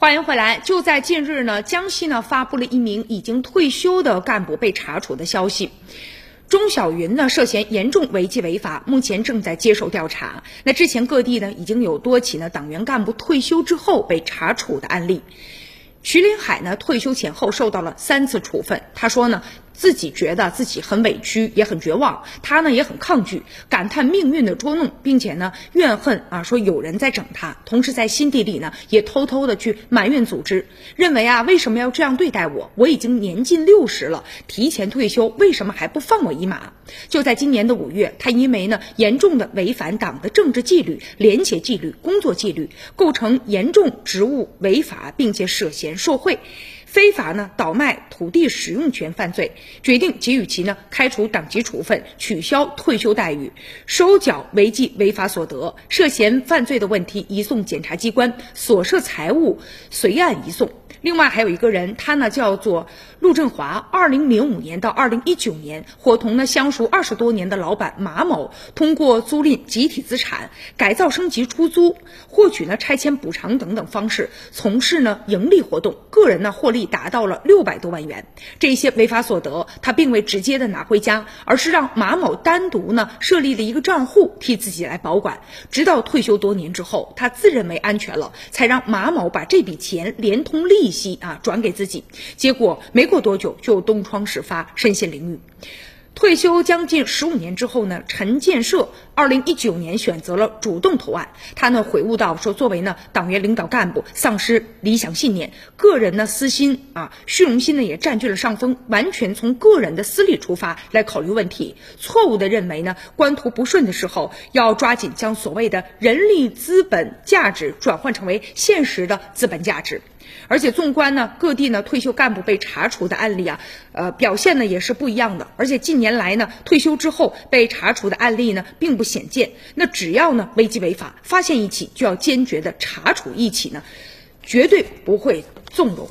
欢迎回来。就在近日呢，江西呢发布了一名已经退休的干部被查处的消息。钟小云呢涉嫌严重违纪违法，目前正在接受调查。那之前各地呢已经有多起呢党员干部退休之后被查处的案例。徐林海呢退休前后受到了三次处分，他说呢。自己觉得自己很委屈，也很绝望。他呢也很抗拒，感叹命运的捉弄，并且呢怨恨啊，说有人在整他。同时在心底里呢也偷偷的去埋怨组织，认为啊为什么要这样对待我？我已经年近六十了，提前退休，为什么还不放我一马？就在今年的五月，他因为呢严重的违反党的政治纪律、廉洁纪律、工作纪律，构成严重职务违法，并且涉嫌受贿。非法呢倒卖土地使用权犯罪，决定给予其呢开除党籍处分，取消退休待遇，收缴违纪违法所得。涉嫌犯罪的问题移送检察机关，所涉财物随案移送。另外还有一个人，他呢叫做陆振华，二零零五年到二零一九年，伙同呢相熟二十多年的老板马某，通过租赁集体资产、改造升级出租、获取呢拆迁补偿等等方式，从事呢盈利活动，个人呢获利达到了六百多万元。这些违法所得，他并未直接的拿回家，而是让马某单独呢设立了一个账户，替自己来保管。直到退休多年之后，他自认为安全了，才让马某把这笔钱连同利。息啊，转给自己，结果没过多久就东窗事发，身陷囹圄。退休将近十五年之后呢，陈建设二零一九年选择了主动投案。他呢悔悟到说，作为呢党员领导干部，丧失理想信念，个人呢私心啊虚荣心呢也占据了上风，完全从个人的私利出发来考虑问题，错误的认为呢官途不顺的时候要抓紧将所谓的人力资本价值转换成为现实的资本价值。而且纵观呢各地呢退休干部被查处的案例啊，呃表现呢也是不一样的。而且近年原来呢退休之后被查处的案例呢并不鲜见。那只要呢违纪违法，发现一起就要坚决的查处一起呢，绝对不会纵容。